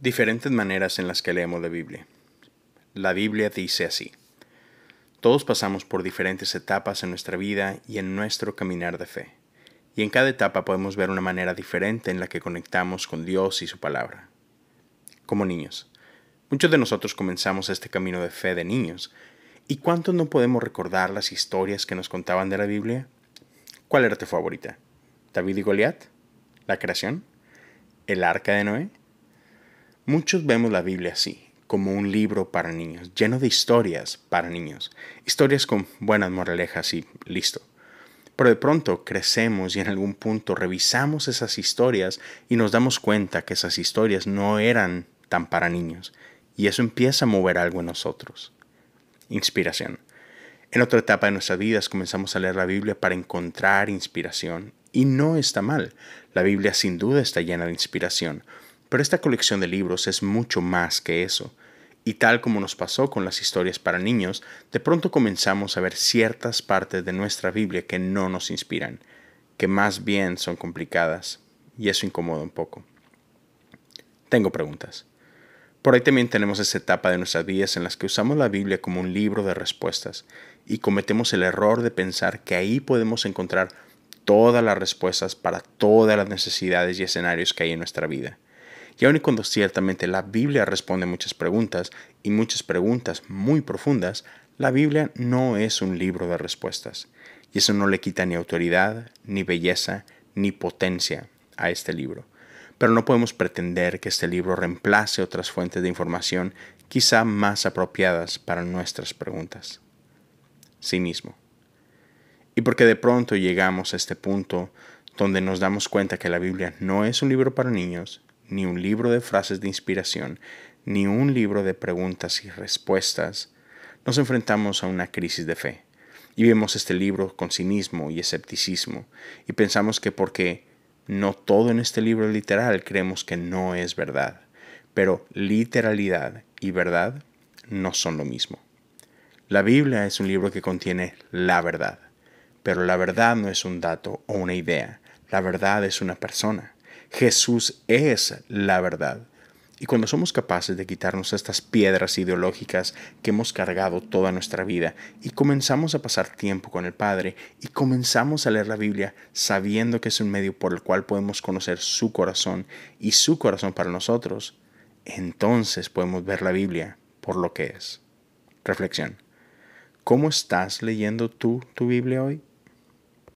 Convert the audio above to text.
Diferentes maneras en las que leemos la Biblia. La Biblia dice así. Todos pasamos por diferentes etapas en nuestra vida y en nuestro caminar de fe. Y en cada etapa podemos ver una manera diferente en la que conectamos con Dios y su palabra. Como niños. Muchos de nosotros comenzamos este camino de fe de niños. ¿Y cuántos no podemos recordar las historias que nos contaban de la Biblia? ¿Cuál era tu favorita? ¿David y Goliat? ¿La creación? ¿El arca de Noé? Muchos vemos la Biblia así, como un libro para niños, lleno de historias para niños, historias con buenas moralejas y listo. Pero de pronto crecemos y en algún punto revisamos esas historias y nos damos cuenta que esas historias no eran tan para niños, y eso empieza a mover algo en nosotros. Inspiración. En otra etapa de nuestras vidas comenzamos a leer la Biblia para encontrar inspiración, y no está mal. La Biblia sin duda está llena de inspiración, pero esta colección de libros es mucho más que eso. Y tal como nos pasó con las historias para niños, de pronto comenzamos a ver ciertas partes de nuestra Biblia que no nos inspiran, que más bien son complicadas, y eso incomoda un poco. Tengo preguntas. Por ahí también tenemos esa etapa de nuestras vidas en las que usamos la Biblia como un libro de respuestas y cometemos el error de pensar que ahí podemos encontrar todas las respuestas para todas las necesidades y escenarios que hay en nuestra vida. Y aun cuando ciertamente la Biblia responde muchas preguntas, y muchas preguntas muy profundas, la Biblia no es un libro de respuestas. Y eso no le quita ni autoridad, ni belleza, ni potencia a este libro. Pero no podemos pretender que este libro reemplace otras fuentes de información quizá más apropiadas para nuestras preguntas. Sí mismo. Y porque de pronto llegamos a este punto donde nos damos cuenta que la Biblia no es un libro para niños, ni un libro de frases de inspiración, ni un libro de preguntas y respuestas, nos enfrentamos a una crisis de fe. Y vemos este libro con cinismo y escepticismo, y pensamos que porque no todo en este libro literal, creemos que no es verdad. Pero literalidad y verdad no son lo mismo. La Biblia es un libro que contiene la verdad, pero la verdad no es un dato o una idea, la verdad es una persona. Jesús es la verdad. Y cuando somos capaces de quitarnos estas piedras ideológicas que hemos cargado toda nuestra vida y comenzamos a pasar tiempo con el Padre y comenzamos a leer la Biblia sabiendo que es un medio por el cual podemos conocer su corazón y su corazón para nosotros, entonces podemos ver la Biblia por lo que es. Reflexión. ¿Cómo estás leyendo tú tu Biblia hoy?